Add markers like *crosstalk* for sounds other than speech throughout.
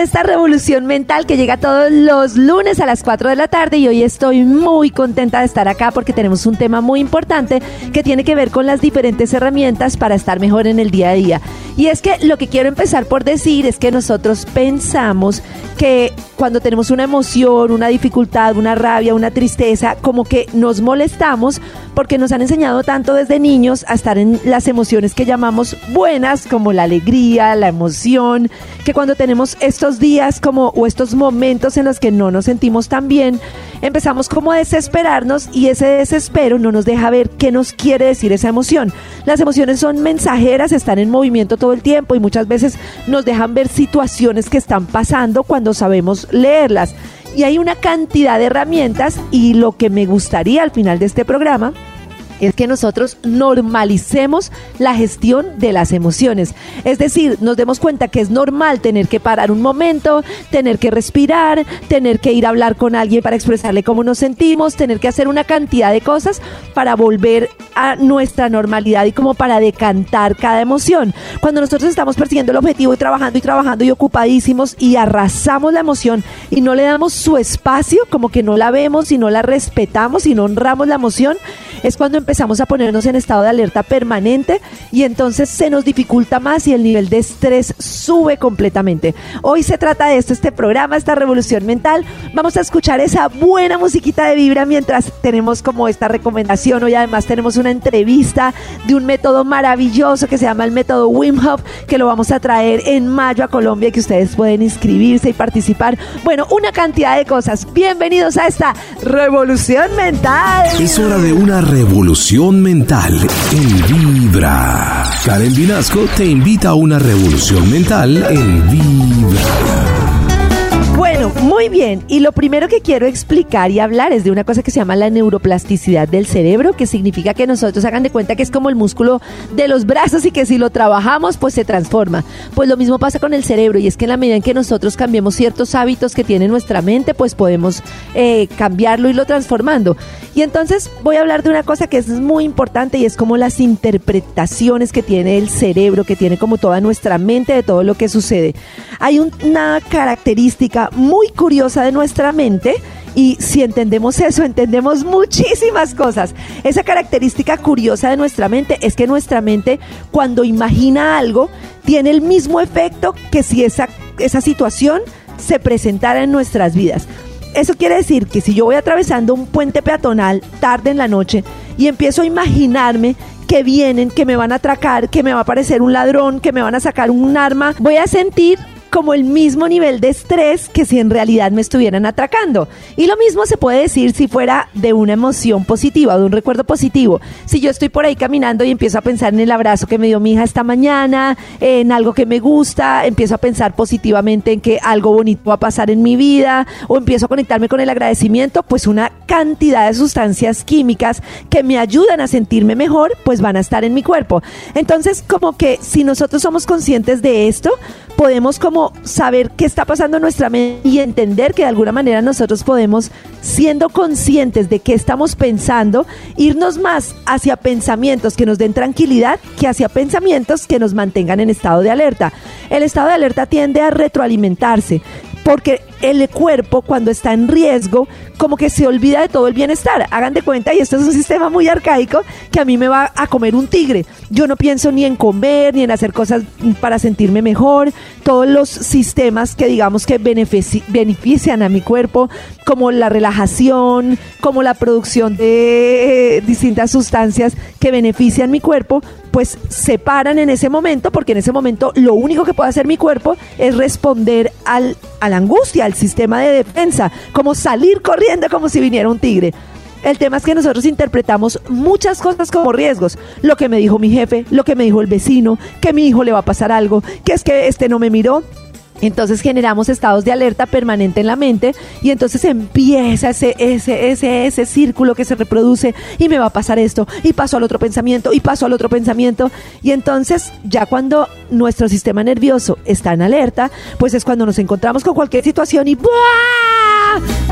Esta revolución mental que llega todos los lunes a las 4 de la tarde y hoy estoy muy contenta de estar acá porque tenemos un tema muy importante que tiene que ver con las diferentes herramientas para estar mejor en el día a día. Y es que lo que quiero empezar por decir es que nosotros pensamos que cuando tenemos una emoción, una dificultad, una rabia, una tristeza, como que nos molestamos porque nos han enseñado tanto desde niños a estar en las emociones que llamamos buenas, como la alegría, la emoción, que cuando tenemos estos días como o estos momentos en los que no nos sentimos tan bien, empezamos como a desesperarnos y ese desespero no nos deja ver qué nos quiere decir esa emoción. Las emociones son mensajeras, están en movimiento todo el tiempo y muchas veces nos dejan ver situaciones que están pasando cuando sabemos leerlas. Y hay una cantidad de herramientas y lo que me gustaría al final de este programa es que nosotros normalicemos la gestión de las emociones. Es decir, nos demos cuenta que es normal tener que parar un momento, tener que respirar, tener que ir a hablar con alguien para expresarle cómo nos sentimos, tener que hacer una cantidad de cosas para volver a nuestra normalidad y como para decantar cada emoción. Cuando nosotros estamos persiguiendo el objetivo y trabajando y trabajando y ocupadísimos y arrasamos la emoción y no le damos su espacio, como que no la vemos y no la respetamos y no honramos la emoción, es cuando empezamos a ponernos en estado de alerta permanente y entonces se nos dificulta más y el nivel de estrés sube completamente. Hoy se trata de esto, este programa, esta revolución mental. Vamos a escuchar esa buena musiquita de vibra mientras tenemos como esta recomendación. Hoy además tenemos una entrevista de un método maravilloso que se llama el método Wim Hof, que lo vamos a traer en mayo a Colombia y que ustedes pueden inscribirse y participar. Bueno, una cantidad de cosas. Bienvenidos a esta revolución mental. Es hora de una revolución mental en Vibra. Karen Vinasco te invita a una revolución mental en Vibra. Muy bien. Y lo primero que quiero explicar y hablar es de una cosa que se llama la neuroplasticidad del cerebro, que significa que nosotros hagan de cuenta que es como el músculo de los brazos y que si lo trabajamos, pues se transforma. Pues lo mismo pasa con el cerebro y es que en la medida en que nosotros cambiemos ciertos hábitos que tiene nuestra mente, pues podemos eh, cambiarlo y lo transformando. Y entonces voy a hablar de una cosa que es muy importante y es como las interpretaciones que tiene el cerebro, que tiene como toda nuestra mente de todo lo que sucede. Hay una característica curiosa de nuestra mente y si entendemos eso, entendemos muchísimas cosas. Esa característica curiosa de nuestra mente es que nuestra mente cuando imagina algo tiene el mismo efecto que si esa, esa situación se presentara en nuestras vidas. Eso quiere decir que si yo voy atravesando un puente peatonal tarde en la noche y empiezo a imaginarme que vienen, que me van a atracar, que me va a aparecer un ladrón, que me van a sacar un arma, voy a sentir como el mismo nivel de estrés que si en realidad me estuvieran atracando. Y lo mismo se puede decir si fuera de una emoción positiva, de un recuerdo positivo. Si yo estoy por ahí caminando y empiezo a pensar en el abrazo que me dio mi hija esta mañana, en algo que me gusta, empiezo a pensar positivamente en que algo bonito va a pasar en mi vida, o empiezo a conectarme con el agradecimiento, pues una cantidad de sustancias químicas que me ayudan a sentirme mejor, pues van a estar en mi cuerpo. Entonces, como que si nosotros somos conscientes de esto, podemos como saber qué está pasando en nuestra mente y entender que de alguna manera nosotros podemos, siendo conscientes de qué estamos pensando, irnos más hacia pensamientos que nos den tranquilidad que hacia pensamientos que nos mantengan en estado de alerta. El estado de alerta tiende a retroalimentarse porque el cuerpo cuando está en riesgo como que se olvida de todo el bienestar. Hagan de cuenta, y esto es un sistema muy arcaico, que a mí me va a comer un tigre. Yo no pienso ni en comer, ni en hacer cosas para sentirme mejor. Todos los sistemas que digamos que benefician a mi cuerpo, como la relajación, como la producción de eh, distintas sustancias que benefician mi cuerpo, pues se paran en ese momento, porque en ese momento lo único que puede hacer mi cuerpo es responder al, a la angustia, al sistema de defensa, como salir corriendo como si viniera un tigre. El tema es que nosotros interpretamos muchas cosas como riesgos. Lo que me dijo mi jefe, lo que me dijo el vecino, que mi hijo le va a pasar algo, que es que este no me miró, Entonces generamos estados de alerta permanente en la mente y entonces empieza ese, ese, ese, ese círculo que se reproduce y me va a pasar esto y paso al otro pensamiento y paso al otro pensamiento y entonces ya cuando nuestro sistema nervioso está en alerta, pues es cuando nos encontramos con cualquier situación y ¡buah!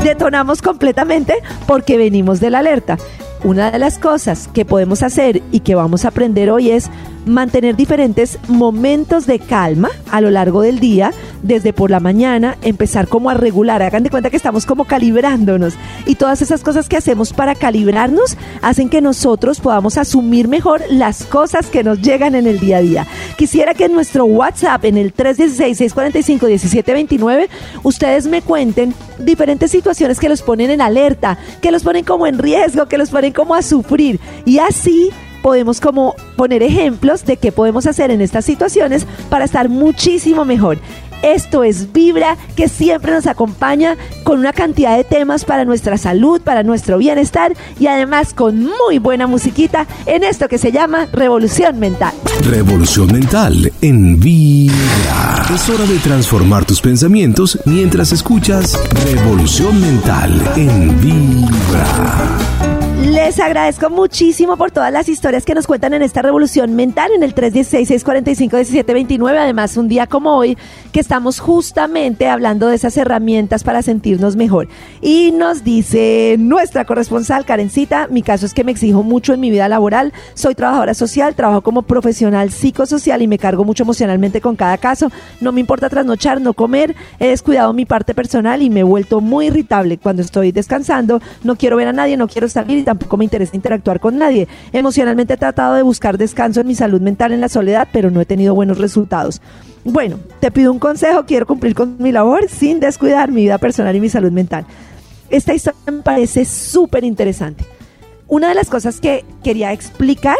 detonamos completamente porque venimos de la alerta. Una de las cosas que podemos hacer y que vamos a aprender hoy es mantener diferentes momentos de calma a lo largo del día, desde por la mañana, empezar como a regular, hagan de cuenta que estamos como calibrándonos. Y todas esas cosas que hacemos para calibrarnos hacen que nosotros podamos asumir mejor las cosas que nos llegan en el día a día. Quisiera que en nuestro WhatsApp, en el 316-645-1729, ustedes me cuenten diferentes situaciones que los ponen en alerta, que los ponen como en riesgo, que los ponen como a sufrir. Y así podemos como poner ejemplos de qué podemos hacer en estas situaciones para estar muchísimo mejor. Esto es Vibra, que siempre nos acompaña con una cantidad de temas para nuestra salud, para nuestro bienestar y además con muy buena musiquita en esto que se llama Revolución Mental. Revolución Mental en Vibra. Es hora de transformar tus pensamientos mientras escuchas Revolución Mental en Vibra. Les agradezco muchísimo por todas las historias que nos cuentan en esta revolución mental en el 316-645-1729. Además, un día como hoy, que estamos justamente hablando de esas herramientas para sentirnos mejor. Y nos dice nuestra corresponsal, Karencita, mi caso es que me exijo mucho en mi vida laboral. Soy trabajadora social, trabajo como profesional psicosocial y me cargo mucho emocionalmente con cada caso. No me importa trasnochar, no comer. He descuidado mi parte personal y me he vuelto muy irritable cuando estoy descansando. No quiero ver a nadie, no quiero salir tampoco me interesa interactuar con nadie. Emocionalmente he tratado de buscar descanso en mi salud mental en la soledad, pero no he tenido buenos resultados. Bueno, te pido un consejo, quiero cumplir con mi labor sin descuidar mi vida personal y mi salud mental. Esta historia me parece súper interesante. Una de las cosas que quería explicar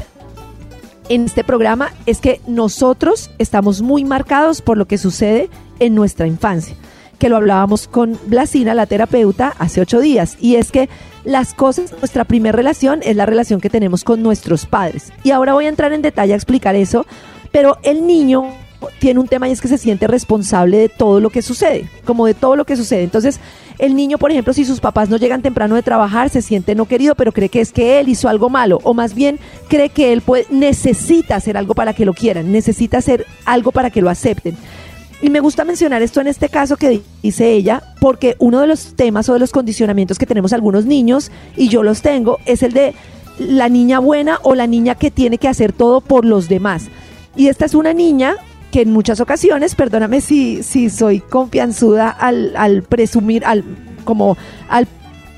en este programa es que nosotros estamos muy marcados por lo que sucede en nuestra infancia que lo hablábamos con Blasina, la terapeuta, hace ocho días. Y es que las cosas, nuestra primera relación es la relación que tenemos con nuestros padres. Y ahora voy a entrar en detalle a explicar eso, pero el niño tiene un tema y es que se siente responsable de todo lo que sucede, como de todo lo que sucede. Entonces, el niño, por ejemplo, si sus papás no llegan temprano de trabajar, se siente no querido, pero cree que es que él hizo algo malo, o más bien cree que él puede, necesita hacer algo para que lo quieran, necesita hacer algo para que lo acepten. Y me gusta mencionar esto en este caso que dice ella, porque uno de los temas o de los condicionamientos que tenemos algunos niños, y yo los tengo, es el de la niña buena o la niña que tiene que hacer todo por los demás. Y esta es una niña que en muchas ocasiones, perdóname si, si soy confianzuda al, al presumir, al, como al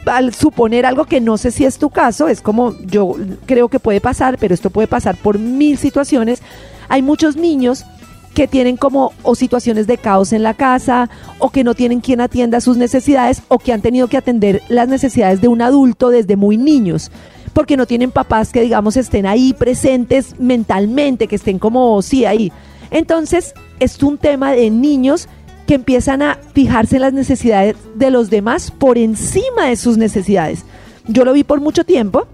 al suponer algo que no sé si es tu caso, es como yo creo que puede pasar, pero esto puede pasar por mil situaciones. Hay muchos niños que tienen como o situaciones de caos en la casa o que no tienen quien atienda sus necesidades o que han tenido que atender las necesidades de un adulto desde muy niños porque no tienen papás que digamos estén ahí presentes mentalmente, que estén como sí ahí. Entonces, es un tema de niños que empiezan a fijarse en las necesidades de los demás por encima de sus necesidades. Yo lo vi por mucho tiempo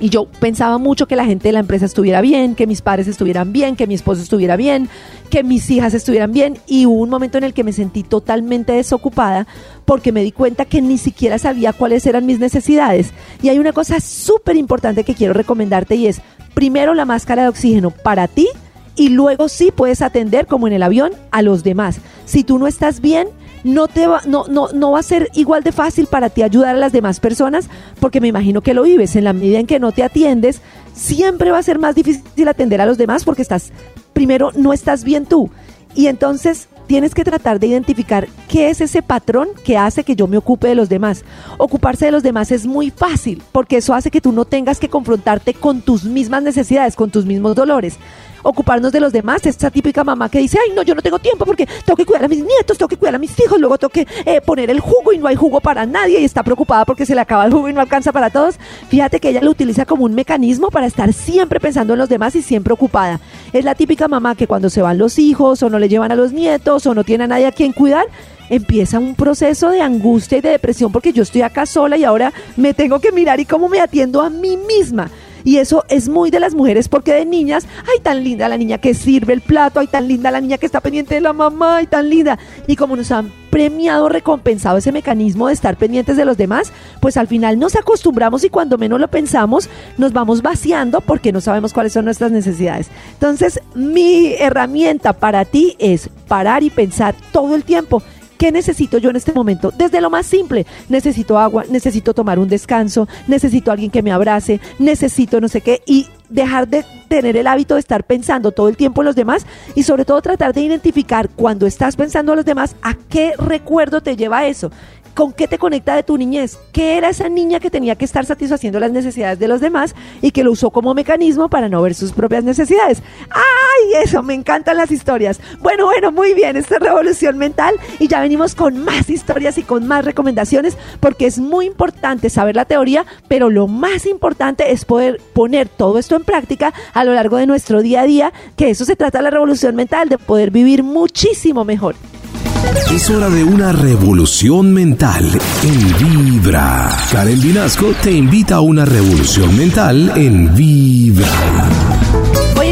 y yo pensaba mucho que la gente de la empresa estuviera bien, que mis padres estuvieran bien, que mi esposo estuviera bien, que mis hijas estuvieran bien. Y hubo un momento en el que me sentí totalmente desocupada porque me di cuenta que ni siquiera sabía cuáles eran mis necesidades. Y hay una cosa súper importante que quiero recomendarte y es, primero la máscara de oxígeno para ti y luego sí puedes atender como en el avión a los demás. Si tú no estás bien, no, te va, no, no, no va a ser igual de fácil para ti ayudar a las demás personas, porque me imagino que lo vives. En la medida en que no te atiendes, siempre va a ser más difícil atender a los demás porque estás, primero, no estás bien tú. Y entonces tienes que tratar de identificar qué es ese patrón que hace que yo me ocupe de los demás. Ocuparse de los demás es muy fácil porque eso hace que tú no tengas que confrontarte con tus mismas necesidades, con tus mismos dolores ocuparnos de los demás. Esta típica mamá que dice, ay, no, yo no tengo tiempo porque tengo que cuidar a mis nietos, tengo que cuidar a mis hijos, luego tengo que eh, poner el jugo y no hay jugo para nadie y está preocupada porque se le acaba el jugo y no alcanza para todos. Fíjate que ella lo utiliza como un mecanismo para estar siempre pensando en los demás y siempre ocupada. Es la típica mamá que cuando se van los hijos o no le llevan a los nietos o no tiene a nadie a quien cuidar, empieza un proceso de angustia y de depresión porque yo estoy acá sola y ahora me tengo que mirar y cómo me atiendo a mí misma. Y eso es muy de las mujeres porque de niñas, ay, tan linda la niña que sirve el plato, ay, tan linda la niña que está pendiente de la mamá, ay, tan linda. Y como nos han premiado, recompensado ese mecanismo de estar pendientes de los demás, pues al final nos acostumbramos y cuando menos lo pensamos, nos vamos vaciando porque no sabemos cuáles son nuestras necesidades. Entonces, mi herramienta para ti es parar y pensar todo el tiempo. ¿Qué necesito yo en este momento? Desde lo más simple, necesito agua, necesito tomar un descanso, necesito alguien que me abrace, necesito no sé qué, y dejar de tener el hábito de estar pensando todo el tiempo en los demás y sobre todo tratar de identificar cuando estás pensando en los demás a qué recuerdo te lleva eso. ¿Con qué te conecta de tu niñez? ¿Qué era esa niña que tenía que estar satisfaciendo las necesidades de los demás y que lo usó como mecanismo para no ver sus propias necesidades? ¡Ay, eso! Me encantan las historias. Bueno, bueno, muy bien, esta es revolución mental y ya venimos con más historias y con más recomendaciones porque es muy importante saber la teoría, pero lo más importante es poder poner todo esto en práctica a lo largo de nuestro día a día, que eso se trata de la revolución mental, de poder vivir muchísimo mejor. Es hora de una revolución mental en Vibra. Karen Vinasco te invita a una revolución mental en Vibra.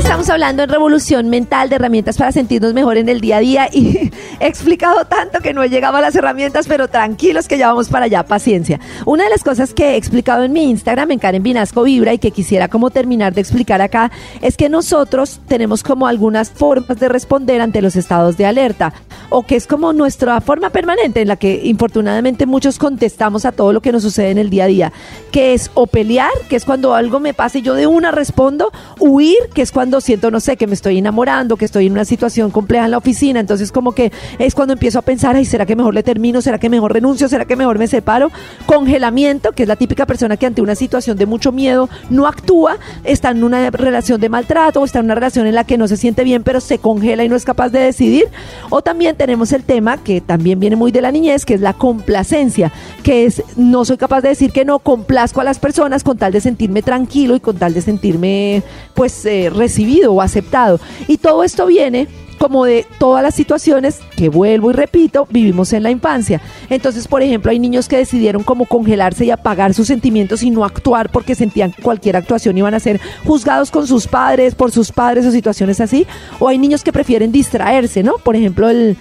Estamos hablando en revolución mental de herramientas para sentirnos mejor en el día a día y *laughs* he explicado tanto que no he llegado a las herramientas, pero tranquilos que ya vamos para allá, paciencia. Una de las cosas que he explicado en mi Instagram, en Karen Vinasco Vibra, y que quisiera como terminar de explicar acá, es que nosotros tenemos como algunas formas de responder ante los estados de alerta, o que es como nuestra forma permanente en la que infortunadamente muchos contestamos a todo lo que nos sucede en el día a día, que es o pelear, que es cuando algo me pasa y yo de una respondo, huir, que es cuando siento, no sé, que me estoy enamorando, que estoy en una situación compleja en la oficina, entonces como que es cuando empiezo a pensar, ay, ¿será que mejor le termino? ¿Será que mejor renuncio? ¿Será que mejor me separo? Congelamiento, que es la típica persona que ante una situación de mucho miedo no actúa, está en una relación de maltrato o está en una relación en la que no se siente bien, pero se congela y no es capaz de decidir. O también tenemos el tema que también viene muy de la niñez, que es la complacencia, que es no soy capaz de decir que no, complazco a las personas con tal de sentirme tranquilo y con tal de sentirme pues eh, o aceptado. Y todo esto viene como de todas las situaciones que vuelvo y repito, vivimos en la infancia. Entonces, por ejemplo, hay niños que decidieron como congelarse y apagar sus sentimientos y no actuar porque sentían cualquier actuación iban a ser juzgados con sus padres, por sus padres o situaciones así. O hay niños que prefieren distraerse, ¿no? Por ejemplo, el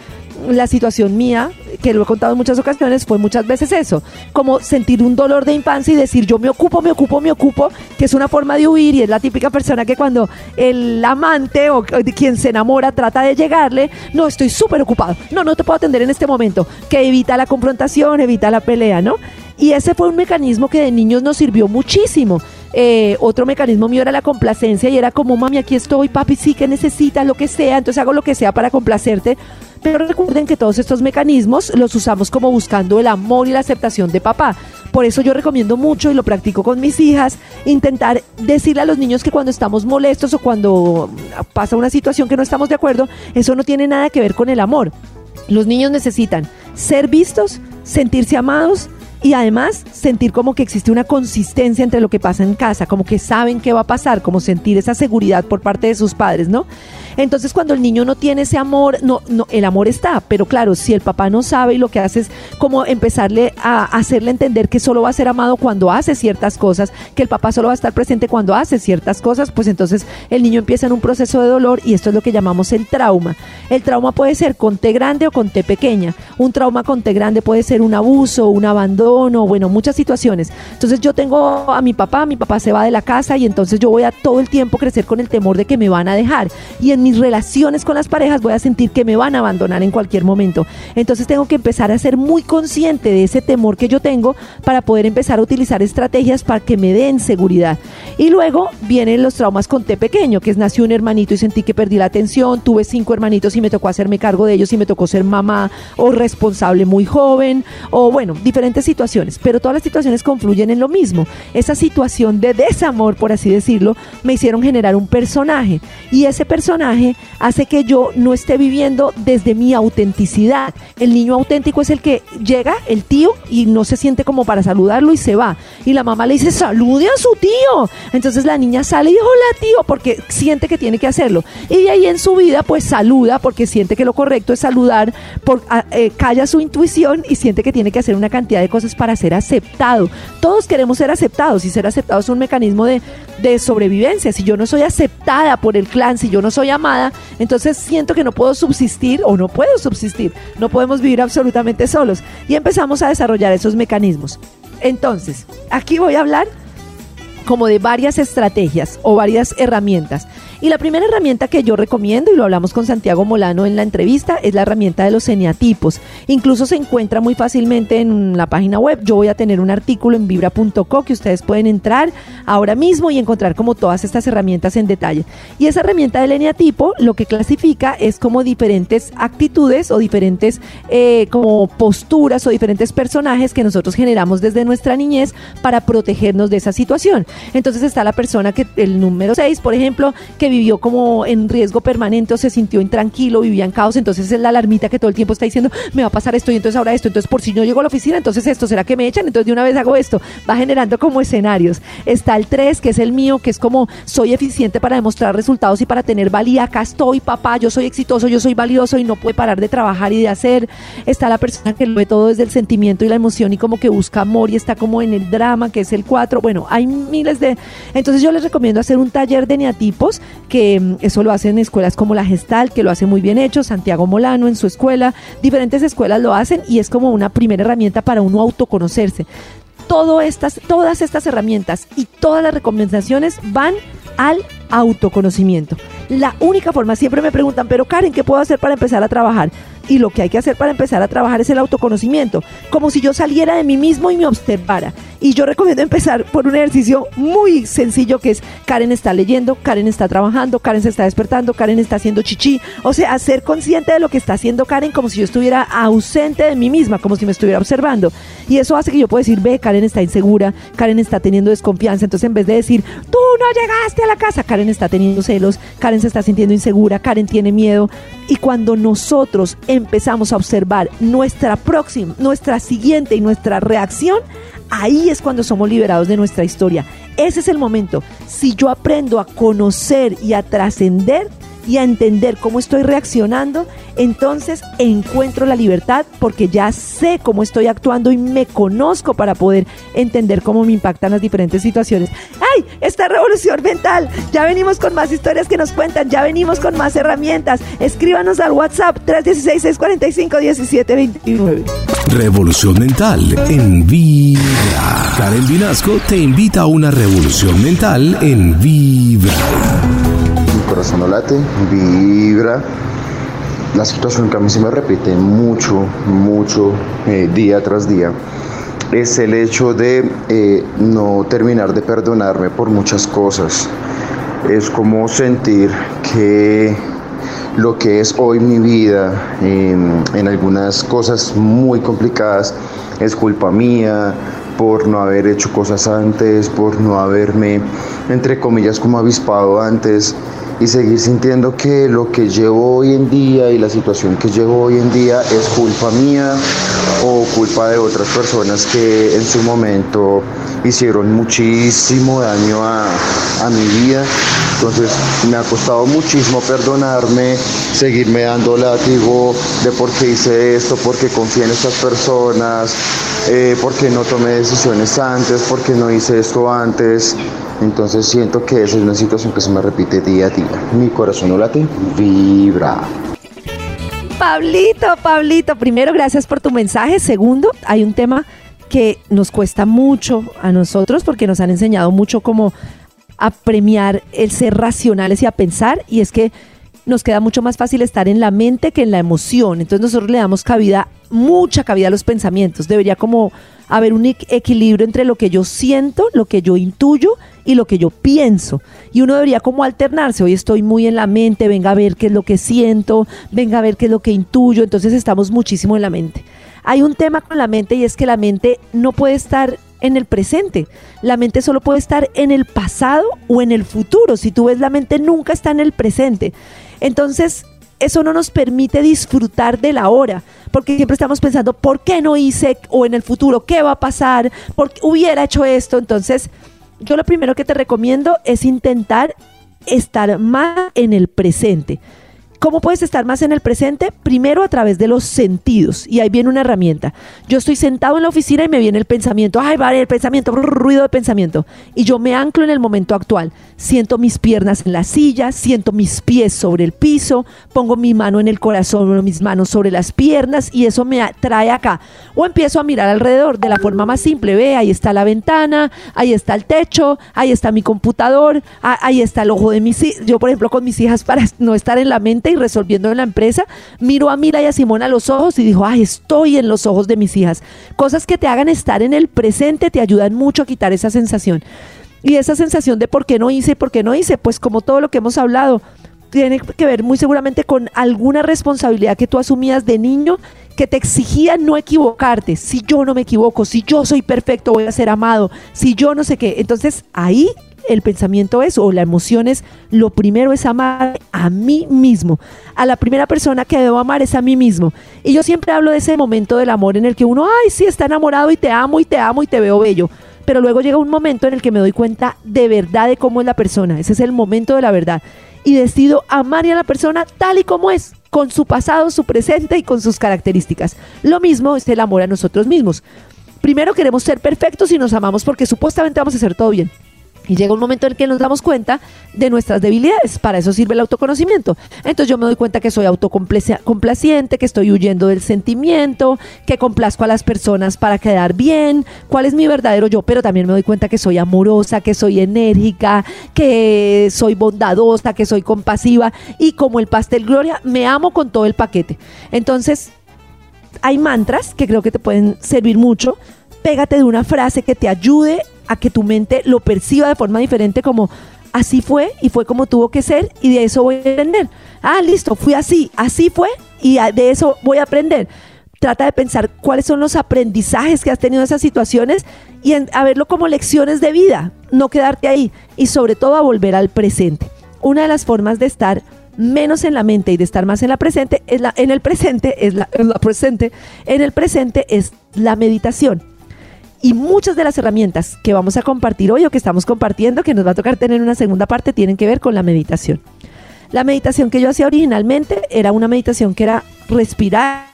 la situación mía, que lo he contado en muchas ocasiones, fue muchas veces eso, como sentir un dolor de infancia y decir yo me ocupo, me ocupo, me ocupo, que es una forma de huir y es la típica persona que cuando el amante o quien se enamora trata de llegarle, no, estoy súper ocupado, no, no te puedo atender en este momento, que evita la confrontación, evita la pelea, ¿no? Y ese fue un mecanismo que de niños nos sirvió muchísimo. Eh, otro mecanismo mío era la complacencia y era como, mami, aquí estoy, papi, sí que necesitas, lo que sea, entonces hago lo que sea para complacerte pero recuerden que todos estos mecanismos los usamos como buscando el amor y la aceptación de papá. Por eso yo recomiendo mucho y lo practico con mis hijas, intentar decirle a los niños que cuando estamos molestos o cuando pasa una situación que no estamos de acuerdo, eso no tiene nada que ver con el amor. Los niños necesitan ser vistos, sentirse amados, y además sentir como que existe una consistencia entre lo que pasa en casa, como que saben qué va a pasar, como sentir esa seguridad por parte de sus padres, ¿no? Entonces cuando el niño no tiene ese amor, no, no, el amor está, pero claro, si el papá no sabe y lo que hace es como empezarle a hacerle entender que solo va a ser amado cuando hace ciertas cosas, que el papá solo va a estar presente cuando hace ciertas cosas, pues entonces el niño empieza en un proceso de dolor y esto es lo que llamamos el trauma. El trauma puede ser con T grande o con T pequeña. Un trauma con T grande puede ser un abuso, un abandono, bueno, muchas situaciones. Entonces yo tengo a mi papá, mi papá se va de la casa y entonces yo voy a todo el tiempo crecer con el temor de que me van a dejar. Y en mis relaciones con las parejas voy a sentir que me van a abandonar en cualquier momento. Entonces tengo que empezar a ser muy consciente de ese temor que yo tengo para poder empezar a utilizar estrategias para que me den seguridad. Y luego vienen los traumas con T pequeño, que es nació un hermanito y sentí que perdí la atención, tuve cinco hermanitos y me tocó hacerme cargo de ellos y me tocó ser mamá o responsable muy joven, o bueno, diferentes situaciones, pero todas las situaciones confluyen en lo mismo. Esa situación de desamor, por así decirlo, me hicieron generar un personaje y ese personaje hace que yo no esté viviendo desde mi autenticidad. El niño auténtico es el que llega, el tío, y no se siente como para saludarlo y se va. Y la mamá le dice, salude a su tío. Entonces la niña sale y dice, hola tío, porque siente que tiene que hacerlo. Y de ahí en su vida, pues saluda, porque siente que lo correcto es saludar, por, eh, calla su intuición y siente que tiene que hacer una cantidad de cosas para ser aceptado. Todos queremos ser aceptados y ser aceptados es un mecanismo de, de sobrevivencia. Si yo no soy aceptada por el clan, si yo no soy amada, entonces siento que no puedo subsistir o no puedo subsistir. No podemos vivir absolutamente solos. Y empezamos a desarrollar esos mecanismos. Entonces, aquí voy a hablar como de varias estrategias o varias herramientas y la primera herramienta que yo recomiendo, y lo hablamos con Santiago Molano en la entrevista, es la herramienta de los eneatipos. Incluso se encuentra muy fácilmente en la página web. Yo voy a tener un artículo en vibra.co que ustedes pueden entrar ahora mismo y encontrar como todas estas herramientas en detalle. Y esa herramienta del eneatipo lo que clasifica es como diferentes actitudes o diferentes eh, como posturas o diferentes personajes que nosotros generamos desde nuestra niñez para protegernos de esa situación. Entonces está la persona que, el número 6, por ejemplo, que vivió como en riesgo permanente o se sintió intranquilo, vivía en caos, entonces es la alarmita que todo el tiempo está diciendo, me va a pasar esto y entonces ahora esto, entonces por si no llego a la oficina, entonces esto, ¿será que me echan? Entonces de una vez hago esto, va generando como escenarios. Está el 3, que es el mío, que es como soy eficiente para demostrar resultados y para tener valía, acá estoy, papá, yo soy exitoso, yo soy valioso y no puede parar de trabajar y de hacer. Está la persona que lo ve todo desde el sentimiento y la emoción y como que busca amor y está como en el drama, que es el 4. Bueno, hay miles de... Entonces yo les recomiendo hacer un taller de neatipos que mm, eso lo hacen escuelas como la Gestal, que lo hace muy bien hecho, Santiago Molano en su escuela, diferentes escuelas lo hacen y es como una primera herramienta para uno autoconocerse. Todo estas, todas estas herramientas y todas las recomendaciones van al autoconocimiento. La única forma, siempre me preguntan, pero Karen, ¿qué puedo hacer para empezar a trabajar? Y lo que hay que hacer para empezar a trabajar es el autoconocimiento, como si yo saliera de mí mismo y me observara. Y yo recomiendo empezar por un ejercicio muy sencillo que es Karen está leyendo, Karen está trabajando, Karen se está despertando, Karen está haciendo chichi. O sea, ser consciente de lo que está haciendo Karen como si yo estuviera ausente de mí misma, como si me estuviera observando. Y eso hace que yo pueda decir, ve, Karen está insegura, Karen está teniendo desconfianza. Entonces, en vez de decir, tú no llegaste a la casa, Karen está teniendo celos, Karen se está sintiendo insegura, Karen tiene miedo. Y cuando nosotros empezamos a observar nuestra próxima, nuestra siguiente y nuestra reacción, ahí es cuando somos liberados de nuestra historia. Ese es el momento. Si yo aprendo a conocer y a trascender, y a entender cómo estoy reaccionando, entonces encuentro la libertad porque ya sé cómo estoy actuando y me conozco para poder entender cómo me impactan las diferentes situaciones. ¡Ay! Esta revolución mental. Ya venimos con más historias que nos cuentan, ya venimos con más herramientas. Escríbanos al WhatsApp 316-645-1729. Revolución mental en Vibra. Karen Vinasco te invita a una revolución mental en Vibra corazón no late, vibra. La situación que a mí se me repite mucho, mucho, eh, día tras día, es el hecho de eh, no terminar de perdonarme por muchas cosas. Es como sentir que lo que es hoy mi vida, en, en algunas cosas muy complicadas, es culpa mía, por no haber hecho cosas antes, por no haberme, entre comillas, como avispado antes y seguir sintiendo que lo que llevo hoy en día y la situación que llevo hoy en día es culpa mía o culpa de otras personas que en su momento hicieron muchísimo daño a, a mi vida. Entonces me ha costado muchísimo perdonarme, seguirme dando látigo de por qué hice esto, por qué confié en estas personas, eh, por qué no tomé decisiones antes, por qué no hice esto antes. Entonces siento que esa es una situación que se me repite día a día. Mi corazón no late, vibra. Pablito, Pablito, primero gracias por tu mensaje. Segundo, hay un tema que nos cuesta mucho a nosotros porque nos han enseñado mucho como a premiar el ser racionales y a pensar y es que nos queda mucho más fácil estar en la mente que en la emoción. Entonces nosotros le damos cabida, mucha cabida a los pensamientos. Debería como haber un equilibrio entre lo que yo siento, lo que yo intuyo y lo que yo pienso. Y uno debería como alternarse. Hoy estoy muy en la mente, venga a ver qué es lo que siento, venga a ver qué es lo que intuyo. Entonces estamos muchísimo en la mente. Hay un tema con la mente y es que la mente no puede estar en el presente. La mente solo puede estar en el pasado o en el futuro. Si tú ves la mente nunca está en el presente. Entonces, eso no nos permite disfrutar de la hora, porque siempre estamos pensando, ¿por qué no hice? O en el futuro, ¿qué va a pasar? ¿Por qué hubiera hecho esto? Entonces, yo lo primero que te recomiendo es intentar estar más en el presente. ¿Cómo puedes estar más en el presente? Primero a través de los sentidos. Y ahí viene una herramienta. Yo estoy sentado en la oficina y me viene el pensamiento. Ay, vale, el pensamiento, ruido de pensamiento. Y yo me anclo en el momento actual. Siento mis piernas en la silla, siento mis pies sobre el piso, pongo mi mano en el corazón o mis manos sobre las piernas y eso me trae acá. O empiezo a mirar alrededor de la forma más simple. Ve, ahí está la ventana, ahí está el techo, ahí está mi computador, ahí está el ojo de mis hijas. Yo, por ejemplo, con mis hijas, *laughs* para no estar en la mente, y resolviendo en la empresa, miro a Mira y a Simón a los ojos y dijo, ay, estoy en los ojos de mis hijas. Cosas que te hagan estar en el presente te ayudan mucho a quitar esa sensación. Y esa sensación de por qué no hice y por qué no hice, pues como todo lo que hemos hablado, tiene que ver muy seguramente con alguna responsabilidad que tú asumías de niño que te exigía no equivocarte. Si yo no me equivoco, si yo soy perfecto, voy a ser amado. Si yo no sé qué. Entonces ahí el pensamiento es, o la emoción es, lo primero es amar a mí mismo. A la primera persona que debo amar es a mí mismo. Y yo siempre hablo de ese momento del amor en el que uno, ay, sí, está enamorado y te amo y te amo y te veo bello. Pero luego llega un momento en el que me doy cuenta de verdad de cómo es la persona. Ese es el momento de la verdad. Y decido amar a la persona tal y como es, con su pasado, su presente y con sus características. Lo mismo es el amor a nosotros mismos. Primero queremos ser perfectos y nos amamos porque supuestamente vamos a hacer todo bien. Y llega un momento en el que nos damos cuenta de nuestras debilidades. Para eso sirve el autoconocimiento. Entonces yo me doy cuenta que soy autocomplaciente, que estoy huyendo del sentimiento, que complazco a las personas para quedar bien, cuál es mi verdadero yo. Pero también me doy cuenta que soy amorosa, que soy enérgica, que soy bondadosa, que soy compasiva. Y como el pastel Gloria, me amo con todo el paquete. Entonces, hay mantras que creo que te pueden servir mucho. Pégate de una frase que te ayude a que tu mente lo perciba de forma diferente como así fue y fue como tuvo que ser y de eso voy a aprender. Ah, listo, fui así, así fue y de eso voy a aprender. Trata de pensar cuáles son los aprendizajes que has tenido en esas situaciones y a verlo como lecciones de vida, no quedarte ahí y sobre todo a volver al presente. Una de las formas de estar menos en la mente y de estar más en la presente es la en el presente es en la presente en el presente es la meditación y muchas de las herramientas que vamos a compartir hoy o que estamos compartiendo, que nos va a tocar tener una segunda parte, tienen que ver con la meditación. La meditación que yo hacía originalmente era una meditación que era respirar,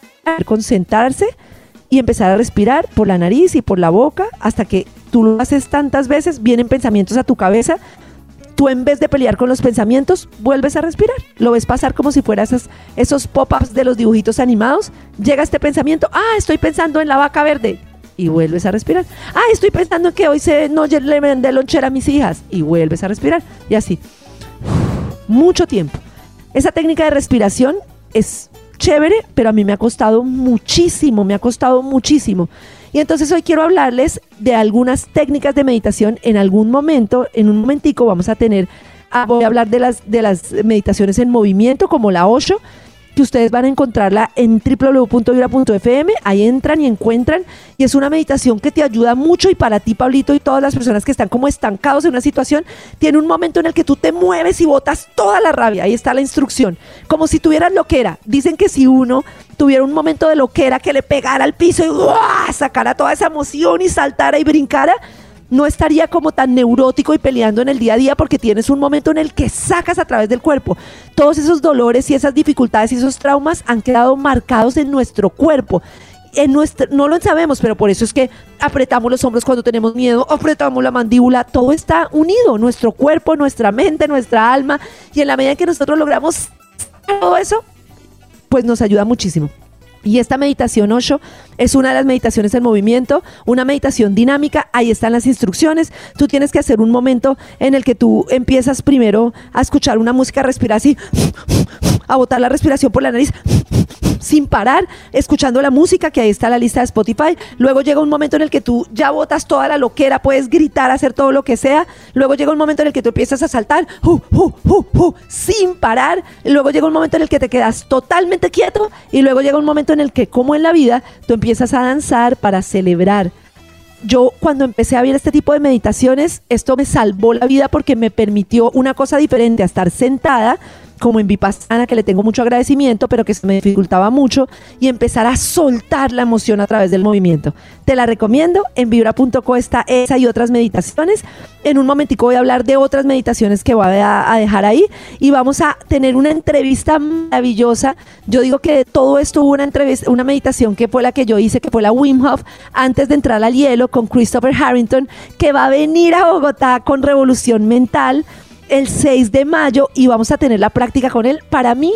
concentrarse y empezar a respirar por la nariz y por la boca hasta que tú lo haces tantas veces, vienen pensamientos a tu cabeza, tú en vez de pelear con los pensamientos, vuelves a respirar. Lo ves pasar como si fueran esos, esos pop-ups de los dibujitos animados. Llega este pensamiento, ah, estoy pensando en la vaca verde y vuelves a respirar. Ah, estoy pensando que hoy se, no le vendé lonchera a mis hijas y vuelves a respirar. Y así. Mucho tiempo. Esa técnica de respiración es chévere, pero a mí me ha costado muchísimo, me ha costado muchísimo. Y entonces hoy quiero hablarles de algunas técnicas de meditación. En algún momento, en un momentico, vamos a tener, ah, voy a hablar de las, de las meditaciones en movimiento, como la Osho que ustedes van a encontrarla en www.vibra.fm. Ahí entran y encuentran. Y es una meditación que te ayuda mucho. Y para ti, Pablito, y todas las personas que están como estancados en una situación, tiene un momento en el que tú te mueves y botas toda la rabia. Ahí está la instrucción. Como si tuvieras loquera. Dicen que si uno tuviera un momento de loquera que le pegara al piso y sacara toda esa emoción y saltara y brincara no estaría como tan neurótico y peleando en el día a día porque tienes un momento en el que sacas a través del cuerpo. Todos esos dolores y esas dificultades y esos traumas han quedado marcados en nuestro cuerpo. En nuestro, no lo sabemos, pero por eso es que apretamos los hombros cuando tenemos miedo, apretamos la mandíbula, todo está unido, nuestro cuerpo, nuestra mente, nuestra alma, y en la medida que nosotros logramos todo eso, pues nos ayuda muchísimo. Y esta meditación Osho es una de las meditaciones en movimiento, una meditación dinámica, ahí están las instrucciones. Tú tienes que hacer un momento en el que tú empiezas primero a escuchar una música, respirar así, a botar la respiración por la nariz sin parar, escuchando la música, que ahí está la lista de Spotify. Luego llega un momento en el que tú ya botas toda la loquera, puedes gritar, hacer todo lo que sea. Luego llega un momento en el que tú empiezas a saltar, sin parar. Luego llega un momento en el que te quedas totalmente quieto. Y luego llega un momento en el que, como en la vida, tú empiezas a danzar para celebrar yo cuando empecé a ver este tipo de meditaciones, esto me salvó la vida porque me permitió una cosa diferente a estar sentada como en Vipassana, que le tengo mucho agradecimiento, pero que me dificultaba mucho, y empezar a soltar la emoción a través del movimiento. Te la recomiendo, en vibra.co está esa y otras meditaciones. En un momentico voy a hablar de otras meditaciones que voy a, a dejar ahí y vamos a tener una entrevista maravillosa. Yo digo que de todo esto hubo una entrevista, una meditación que fue la que yo hice, que fue la Wim Hof, antes de entrar al hielo con Christopher Harrington, que va a venir a Bogotá con Revolución Mental el 6 de mayo y vamos a tener la práctica con él. Para mí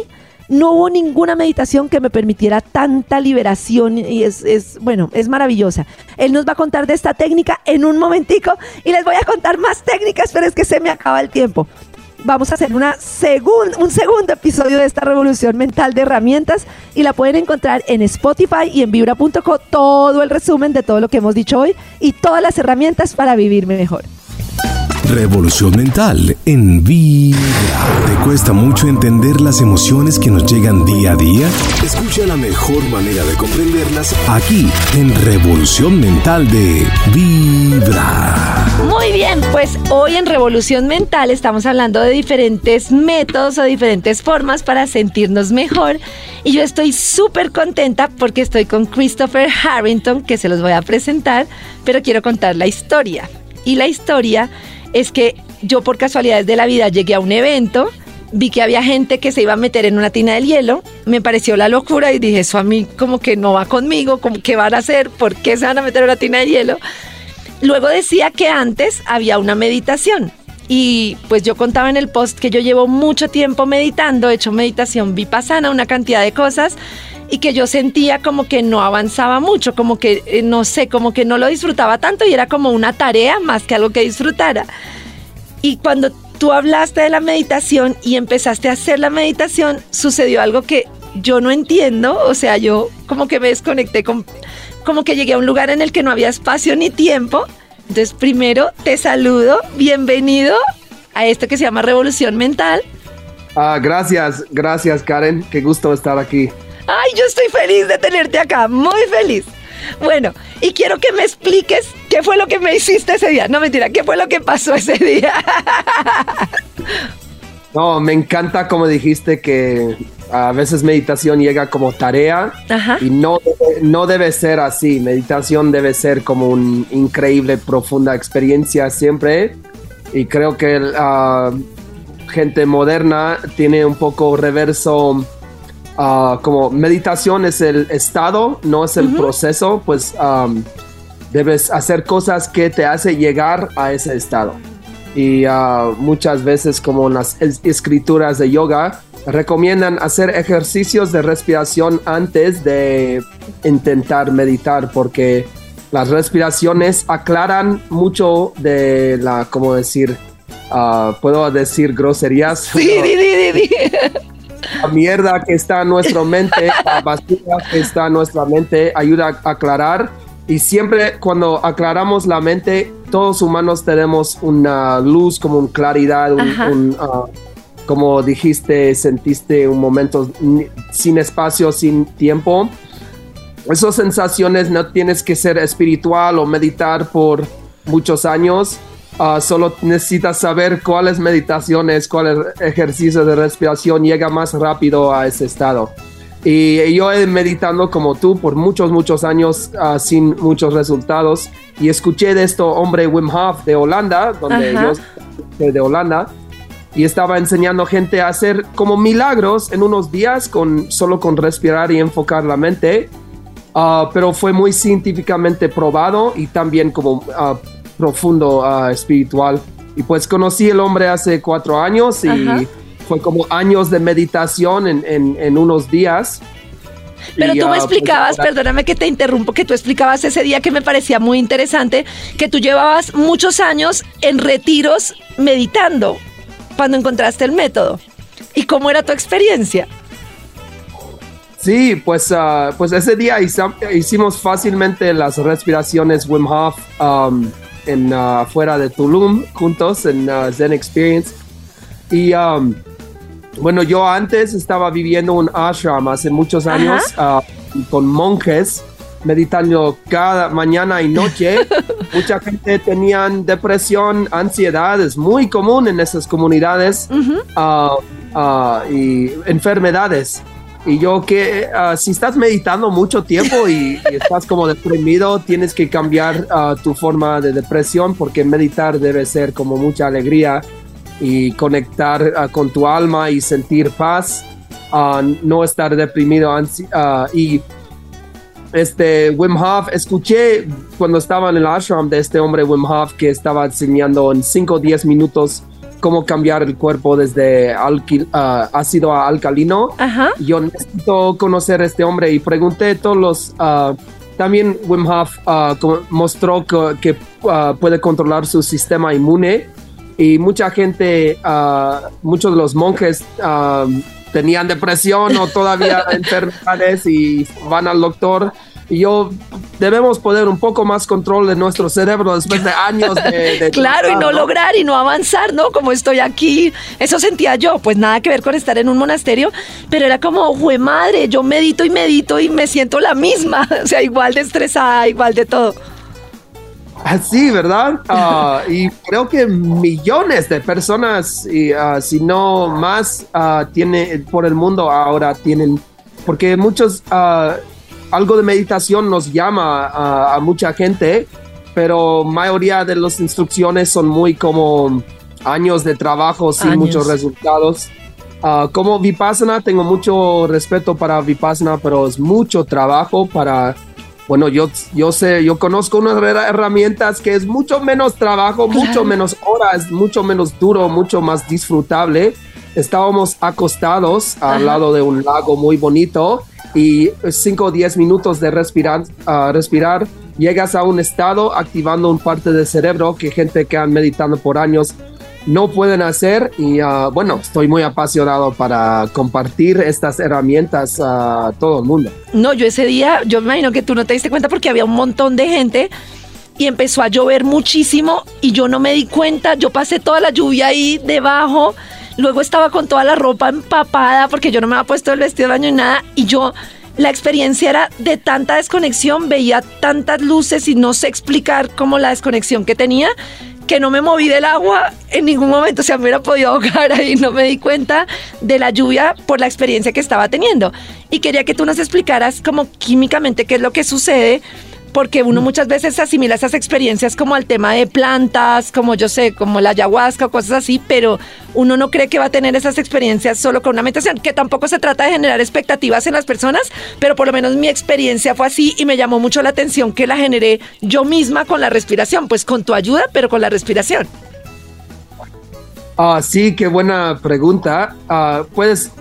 no hubo ninguna meditación que me permitiera tanta liberación y es, bueno, es maravillosa. Él nos va a contar de esta técnica en un momentico y les voy a contar más técnicas, pero es que se me acaba el tiempo. Vamos a hacer una un segundo episodio de esta revolución mental de herramientas y la pueden encontrar en Spotify y en vibra.co todo el resumen de todo lo que hemos dicho hoy y todas las herramientas para vivir mejor. Revolución mental en Vibra. ¿Te cuesta mucho entender las emociones que nos llegan día a día? Escucha la mejor manera de comprenderlas aquí en Revolución Mental de Vibra. Muy bien, pues hoy en Revolución Mental estamos hablando de diferentes métodos o diferentes formas para sentirnos mejor. Y yo estoy súper contenta porque estoy con Christopher Harrington, que se los voy a presentar, pero quiero contar la historia. Y la historia es que yo por casualidades de la vida llegué a un evento, vi que había gente que se iba a meter en una tina del hielo, me pareció la locura y dije, eso a mí como que no va conmigo, como ¿qué van a hacer? ¿Por qué se van a meter en una tina de hielo? Luego decía que antes había una meditación. Y pues yo contaba en el post que yo llevo mucho tiempo meditando, he hecho meditación vipassana, una cantidad de cosas, y que yo sentía como que no avanzaba mucho, como que eh, no sé, como que no lo disfrutaba tanto y era como una tarea más que algo que disfrutara. Y cuando tú hablaste de la meditación y empezaste a hacer la meditación, sucedió algo que yo no entiendo, o sea, yo como que me desconecté, con, como que llegué a un lugar en el que no había espacio ni tiempo. Entonces, primero te saludo, bienvenido a esto que se llama Revolución Mental. Ah, gracias, gracias Karen, qué gusto estar aquí. Ay, yo estoy feliz de tenerte acá, muy feliz. Bueno, y quiero que me expliques qué fue lo que me hiciste ese día. No mentira, qué fue lo que pasó ese día. *laughs* No, me encanta como dijiste que a veces meditación llega como tarea y no, no debe ser así. Meditación debe ser como una increíble, profunda experiencia siempre. Y creo que la gente moderna tiene un poco reverso Ah, como meditación es el estado, no es el proceso, pues debes hacer cosas que te hace llegar a ese estado. Y uh, muchas veces como en las escrituras de yoga, recomiendan hacer ejercicios de respiración antes de intentar meditar porque las respiraciones aclaran mucho de la, como decir, uh, puedo decir groserías. Sí, di, di, la mierda que está en nuestra mente, *laughs* la basura que está en nuestra mente, ayuda a aclarar. Y siempre cuando aclaramos la mente, todos humanos tenemos una luz, como una claridad, un, ah, como dijiste, sentiste un momento sin espacio, sin tiempo. Esas sensaciones no tienes que ser espiritual o meditar por muchos años Ah, solo necesitas saber cuáles meditaciones, cuáles ejercicios de respiración llega más rápido a ese estado. Y yo he meditando como tú por muchos, muchos años uh, sin muchos resultados. Y escuché de esto hombre Wim Hof de Holanda, donde yo soy de Holanda. Y estaba enseñando gente a hacer como milagros en unos días con solo con respirar y enfocar la mente. Uh, pero fue muy científicamente probado y también como profundo ah, espiritual. Y pues conocí el hombre hace cuatro años y fue como años de meditación en, en, unos días. Pero tú me ah, pues, explicabas, perdóname que te interrumpo, que tú explicabas ese día que me parecía muy interesante, que tú llevabas muchos años en retiros meditando cuando encontraste el método. ¿Y cómo era tu experiencia? Sí, pues, ah, pues ese día hicimos fácilmente las respiraciones Wim Hof. Um, en uh, fuera de Tulum juntos en uh, Zen Experience. Y um, bueno, yo antes estaba viviendo un ashram hace muchos años uh, con monjes meditando cada mañana y noche. *laughs* Mucha gente tenían depresión, ansiedad, es muy común en esas comunidades. ah, y enfermedades. Y yo que ah, si estás meditando mucho tiempo y, estás como deprimido, tienes que cambiar ah, tu forma de depresión porque meditar debe ser como mucha alegría y conectar con tu alma y sentir paz, no estar deprimido y este Wim Hof, escuché cuando estaba en el ashram de este hombre Wim Hof que estaba enseñando en 5 o 10 minutos cómo cambiar el cuerpo desde ah, ácido a alcalino. Yo necesito conocer a este hombre y pregunté a todos los... Uh, también Wim Hof uh, mostró que, puede controlar su sistema inmune y mucha gente, muchos de los monjes tenían depresión o todavía *laughs* enfermedades y van al doctor. Y yo debemos poner un poco más control de nuestro cerebro después de años de... *laughs* claro, y no, lograr y no avanzar, ¿no? Como estoy aquí. Eso sentía yo, pues nada que ver con estar en un monasterio, pero era como, fue madre, yo medito y medito y me siento la misma, *laughs* o sea, igual de estresada, igual de todo. Así, ¿verdad? Ah, y creo que millones de personas, y, uh, si no más, uh, tiene, por el mundo ahora tienen, porque muchos, algo de meditación nos llama a, mucha gente, pero mayoría de las instrucciones son muy como años de trabajo sin muchos resultados. como Vipassana, tengo mucho respeto para Vipassana, pero es mucho trabajo para bueno, yo, yo sé, yo conozco unas herramientas que es mucho menos trabajo, mucho menos horas, mucho menos duro, mucho más disfrutable. Estábamos acostados al lado de un lago muy bonito y 5 o 10 minutos de respirar, respirar, llegas a un estado activando un parte del cerebro que gente que han meditado por años no pueden hacer y ah, bueno, estoy muy apasionado para compartir estas herramientas a todo el mundo. No, yo ese día, yo me imagino que tú no te diste cuenta porque había un montón de gente y empezó a llover muchísimo y yo no me di cuenta, yo pasé toda la lluvia ahí debajo, luego estaba con toda la ropa empapada porque yo no me había puesto el vestido de baño y nada y yo la experiencia era de tanta desconexión, veía tantas luces y no sé explicar cómo la desconexión que tenía que no me moví del agua en ningún momento, o sea, me hubiera podido ahogar ahí, no me di cuenta de la lluvia por la experiencia que estaba teniendo. Y quería que tú nos explicaras como químicamente qué es lo que sucede porque uno mm. muchas veces asimila esas experiencias como al tema de plantas, como yo sé, como la ayahuasca o cosas así, pero uno no cree que va a tener esas experiencias solo con una meditación, que tampoco se trata de generar expectativas en las personas, pero por lo menos mi experiencia fue así y me llamó mucho la atención que la generé yo misma con la respiración, pues con tu ayuda, pero con la respiración. Ah, sí, qué buena pregunta. Ah, puedes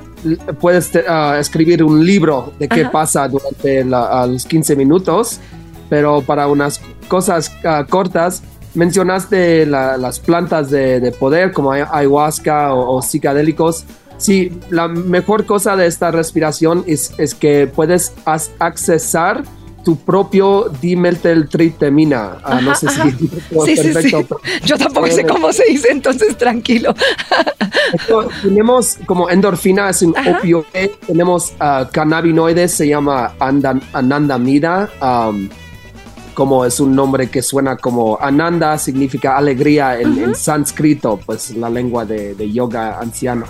puedes ah, escribir un libro de qué pasa durante los 15 minutos pero para unas cosas ah, cortas, mencionaste las plantas de, poder como ayahuasca o, psicodélicos. Sí, la mejor cosa de esta respiración es, es que puedes accesar tu propio dimetiltritmina. Ah, no sé si *laughs* sí, perfecto. *laughs* Yo tampoco sé cómo se dice, entonces tranquilo. *laughs* tenemos como endorfina, es un opioide. Tenemos uh, cannabinoides, se llama anandamida. Um, como es un nombre que suena como Ananda, significa alegría en, sánscrito, pues la lengua de, yoga anciano.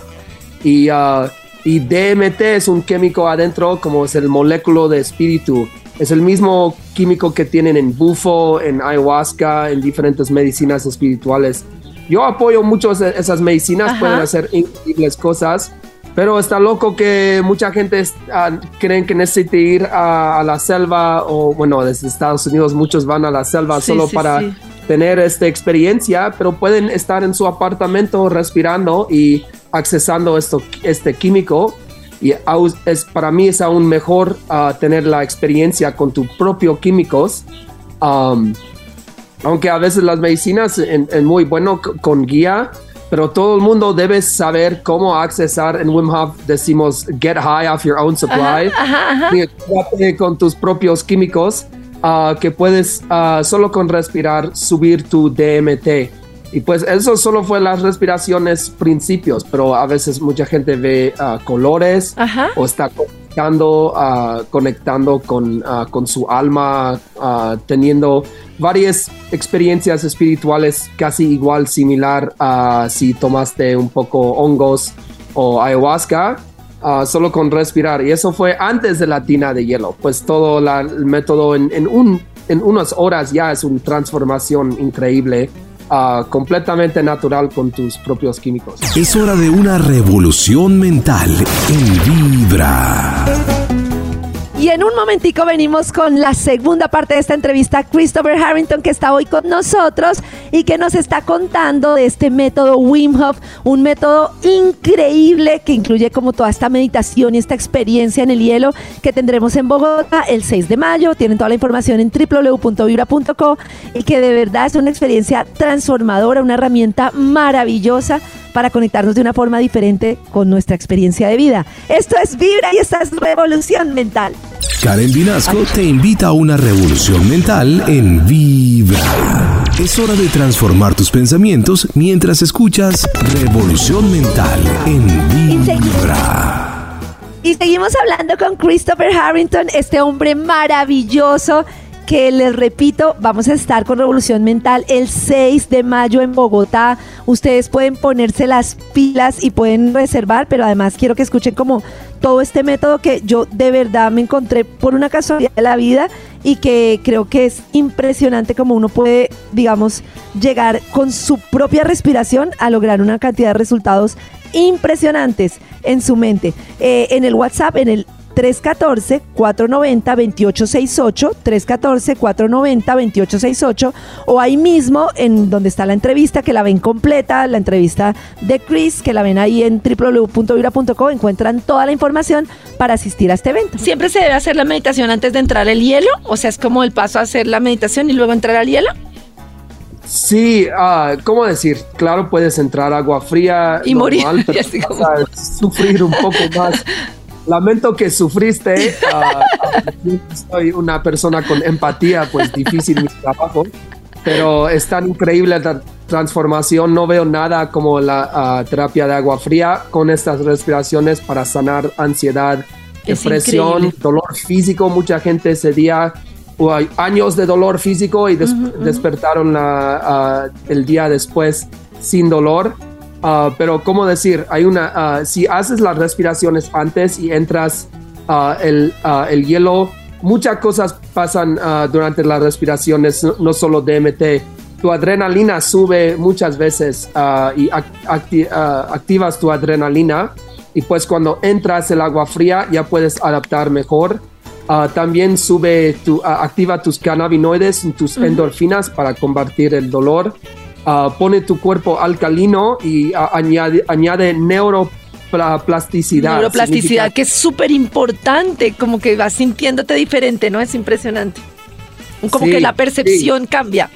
Y, uh, y DMT es un químico adentro, como es el moléculo de espíritu. Es el mismo químico que tienen en bufo, en ayahuasca, en diferentes medicinas espirituales. Yo apoyo mucho esas medicinas, pueden hacer increíbles cosas pero está loco que mucha gente uh, creen que necesita ir a, la selva o bueno, desde Estados Unidos muchos van a la selva solo para tener esta experiencia, pero pueden estar en su apartamento respirando y accesando esto, este químico. Y es, para mí es aún mejor uh, tener la experiencia con tus propios químicos. Um, aunque a veces las medicinas es muy bueno con guía, pero todo el mundo debe saber cómo accesar. En Wim Hof decimos get high off your own supply. con tus propios químicos ah, que puedes uh, solo con respirar subir tu DMT. Y pues eso solo fue las respiraciones principios, pero a veces mucha gente ve ah, colores o está conectando, conectando con, con su alma, teniendo varias experiencias espirituales casi igual, similar a si tomaste un poco hongos o ayahuasca ah, solo con respirar. Y eso fue antes de la tina de hielo. Pues todo el método en, en, un, en unas horas ya es una transformación increíble. Ah, completamente natural con tus propios químicos. Es hora de una revolución mental en Vibra. Y en un momentico venimos con la segunda parte de esta entrevista, Christopher Harrington, que está hoy con nosotros y que nos está contando de este método Wim Hof, un método increíble que incluye como toda esta meditación y esta experiencia en el hielo que tendremos en Bogotá el 6 de mayo. Tienen toda la información en www.vibra.co y que de verdad es una experiencia transformadora, una herramienta maravillosa para conectarnos de una forma diferente con nuestra experiencia de vida. Esto es Vibra y esta es Revolución Mental. Karen Vinasco te invita a una revolución mental en Vibra. Es hora de transformar tus pensamientos mientras escuchas Revolución Mental en Vibra. Y seguimos hablando con Christopher Harrington, este hombre maravilloso que les repito, vamos a estar con Revolución Mental el 6 de mayo en Bogotá. Ustedes pueden ponerse las pilas y pueden reservar, pero además quiero que escuchen como todo este método que yo de verdad me encontré por una casualidad de la vida y que creo que es impresionante como uno puede, digamos, llegar con su propia respiración a lograr una cantidad de resultados impresionantes en su mente. Eh, en el WhatsApp, en el 314-490-2868, 314-490-2868, o ahí mismo en donde está la entrevista, que la ven completa, la entrevista de Chris, que la ven ahí en www.vibra.co, encuentran toda la información para asistir a este evento. ¿Siempre se debe hacer la meditación antes de entrar al hielo? O sea, es como el paso a hacer la meditación y luego entrar al hielo. Sí, ah, ¿cómo decir? Claro, puedes entrar agua fría Y morir, *laughs* pero y así vas como- a sufrir un poco más. *laughs* Lamento que sufriste. yo *laughs* soy una persona con empatía, pues difícil mi trabajo, pero es tan increíble la transformación. No veo nada como la ah, terapia de agua fría con estas respiraciones para sanar ansiedad, Es depresión, increíble. dolor físico. Mucha gente ese día o hay años de dolor físico y des- despertaron la, ah, el día después sin dolor. Ah, pero, ¿cómo decir? Hay una, ah, si haces las respiraciones antes y entras ah, el, el hielo, muchas cosas pasan durante las respiraciones, no, solo DMT. Tu adrenalina sube muchas veces y ac- acti- activas tu adrenalina y pues cuando entras el agua fría ya puedes adaptar mejor. Ah, también sube tu, ah, activa tus cannabinoides, tus endorfinas para combatir el dolor. Ah, pone tu cuerpo alcalino y ah, añade, añade neuroplasticidad. Neuroplasticidad, Significa- que es súper importante, como que vas sintiéndote diferente, ¿no? Es impresionante. Como Sí, que la percepción cambia.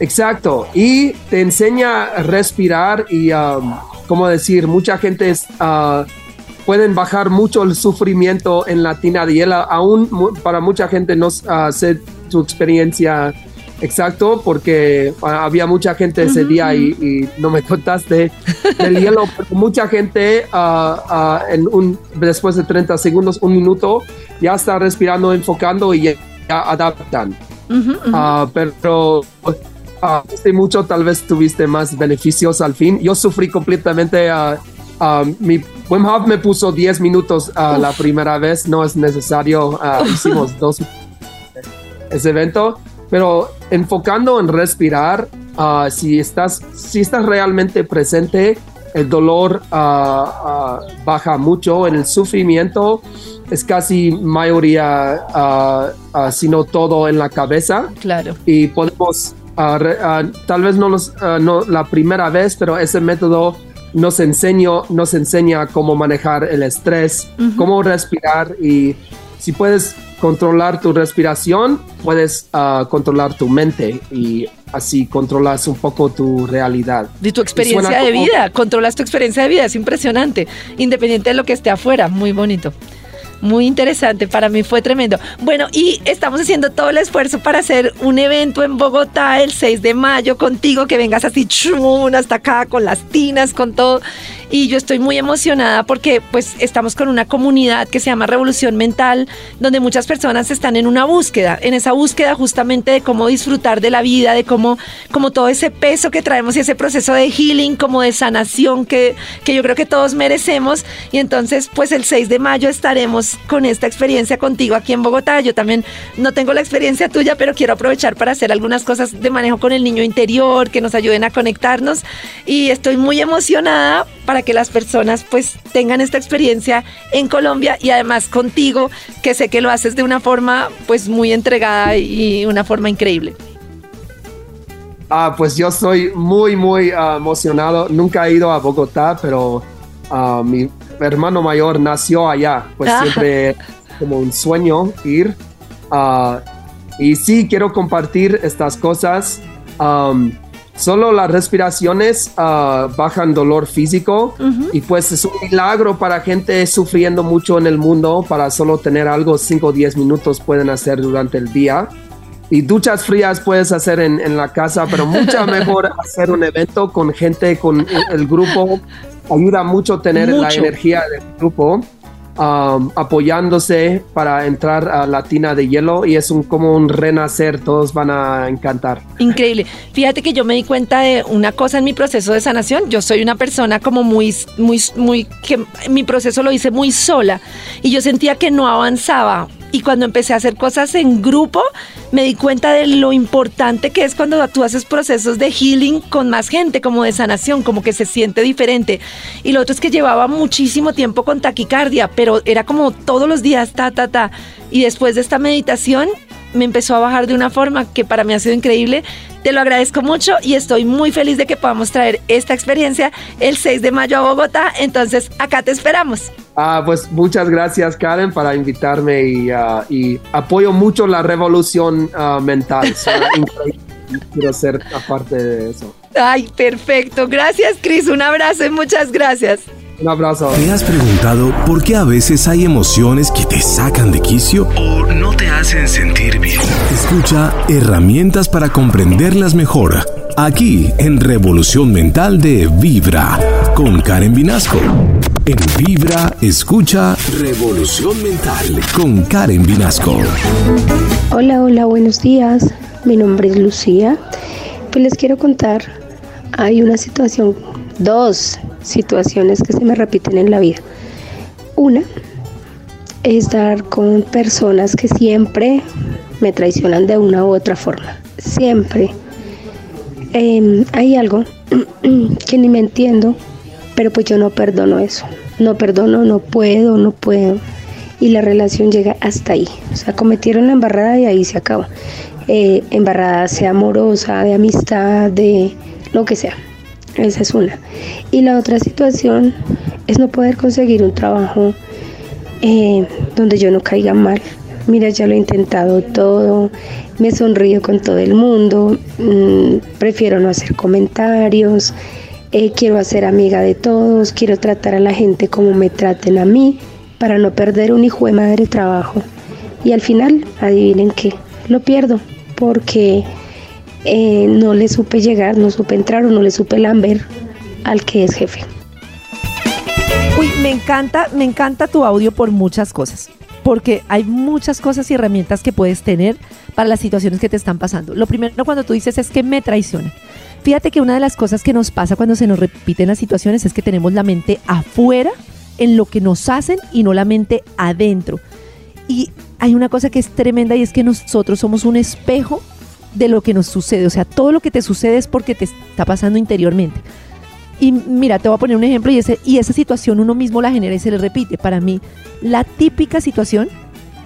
Exacto. Y te enseña a respirar y, um, ¿cómo decir? Mucha gente es, pueden bajar mucho el sufrimiento en la tina de hielo. Aún para mucha gente no ah, sé su experiencia exacto porque ah, había mucha gente ese día y, y no me contaste del hielo. *laughs* Pero mucha gente ah, ah, en un, después de 30 segundos, un minuto, ya está respirando, enfocando y ya, ya adaptan. Pero ah, hace mucho tal vez tuviste más beneficios al fin. Yo sufrí completamente. mi Wim Hof me puso 10 minutos la primera vez. No es necesario. hicimos *laughs* dos ese evento. Pero enfocando en respirar, ah, si, estás, si estás realmente presente, el dolor ah, ah, baja mucho, el sufrimiento es casi mayoría, si no todo en la cabeza. Claro. y podemos, re- tal vez no, los, no la primera vez, pero ese método nos, enseñó, nos enseña cómo manejar el estrés, cómo respirar. Y si puedes controlar tu respiración, puedes ah, controlar tu mente y así controlas un poco tu realidad. De tu experiencia de como- vida, controlas tu experiencia de vida, es impresionante, independiente de lo que esté afuera, muy bonito. Muy interesante, para mí fue tremendo. Bueno, y estamos haciendo todo el esfuerzo para hacer un evento en Bogotá el 6 de mayo contigo, que vengas así chun, hasta acá con las tinas, con todo. Y yo estoy muy emocionada porque pues estamos con una comunidad que se llama Revolución Mental, donde muchas personas están en una búsqueda, en esa búsqueda justamente de cómo disfrutar de la vida, de cómo, como todo ese peso que traemos y ese proceso de healing, como de sanación que, que yo creo que todos merecemos. Y entonces pues el 6 de mayo estaremos con esta experiencia contigo aquí en Bogotá. Yo también no tengo la experiencia tuya, pero quiero aprovechar para hacer algunas cosas de manejo con el niño interior, que nos ayuden a conectarnos. Y estoy muy emocionada para que las personas pues tengan esta experiencia en Colombia y además contigo, que sé que lo haces de una forma pues muy entregada y una forma increíble. Ah, pues yo soy muy, muy ah, emocionado. Nunca he ido a Bogotá, pero ah, mi hermano mayor nació allá. Pues Ah. siempre como un sueño ir. Ah, y sí, quiero compartir estas cosas. Am, solo las respiraciones ah, bajan dolor físico y pues es un milagro para gente sufriendo mucho en el mundo para solo tener algo 5 o 10 minutos pueden hacer durante el día. Y duchas frías puedes hacer en, en la casa, pero mucho *laughs* mejor hacer un evento con gente, con el, grupo. Ayuda mucho tener la energía del grupo um, apoyándose para entrar a la tina de hielo y es un, como un renacer. Todos van a encantar. Increíble. Fíjate que yo me di cuenta de una cosa en mi proceso de sanación. Yo soy una persona como muy, muy, muy, que mi proceso lo hice muy sola y yo sentía que no avanzaba. Y cuando empecé a hacer cosas en grupo, me di cuenta de lo importante que es cuando tú haces procesos de healing con más gente, como de sanación, como que se siente diferente. Y lo otro es que llevaba muchísimo tiempo con taquicardia, pero era como todos los días, ta, ta, ta. Y después de esta meditación, me empezó a bajar de una forma que para mí ha sido increíble. Te lo agradezco mucho y estoy muy feliz de que podamos traer esta experiencia el 6 de mayo a Bogotá. Entonces, acá te esperamos. Ah, pues muchas gracias Karen para invitarme y, y apoyo mucho la revolución ah, mental. *laughs* Quiero ser aparte de eso. Ay, perfecto. Gracias, Cris. Un abrazo y muchas gracias. Un abrazo. ¿Te has preguntado por qué a veces hay emociones que te sacan de quicio o no te hacen sentir bien? Escucha herramientas para comprenderlas mejor. Aquí en Revolución Mental de Vibra con Karen Vinasco. En Vibra, escucha Revolución Mental con Karen Vinasco. Hola, hola, buenos días. Mi nombre es Lucía. Pues les quiero contar, hay una situación, dos situaciones que se me repiten en la vida. Una es dar con personas que siempre me traicionan de una u otra forma. Siempre. Em, hay algo *clears throat* que ni me entiendo, pero pues yo no perdono eso. No perdono, no puedo, no puedo. Y la relación llega hasta ahí. O sea, cometieron la embarrada y ahí se acaba. Eh, embarrada sea amorosa, de amistad, de lo que sea. Esa es una. Y la otra situación es no poder conseguir un trabajo eh, donde yo no caiga mal. Mira, ya lo he intentado todo, me sonrío con todo el mundo, mm, prefiero no hacer comentarios, eh, quiero hacer amiga de todos, quiero tratar a la gente como me traten a mí para no perder un hijo de madre trabajo. Y al final, adivinen qué, lo pierdo porque eh, no le supe llegar, no supe entrar o no le supe lamber al que es jefe. Uy, me encanta, me encanta tu audio por muchas cosas. Porque hay muchas cosas y herramientas que puedes tener para las situaciones que te están pasando. Lo primero cuando tú dices es que me traicionan. Fíjate que una de las cosas que nos pasa cuando se nos repiten las situaciones es que tenemos la mente afuera en lo que nos hacen y no la mente adentro. Y hay una cosa que es tremenda y es que nosotros somos un espejo de lo que nos sucede. O sea, todo lo que te sucede es porque te está pasando interiormente. Y mira, te voy a poner un ejemplo y, ese, y esa situación uno mismo la genera y se le repite. Para mí, la típica situación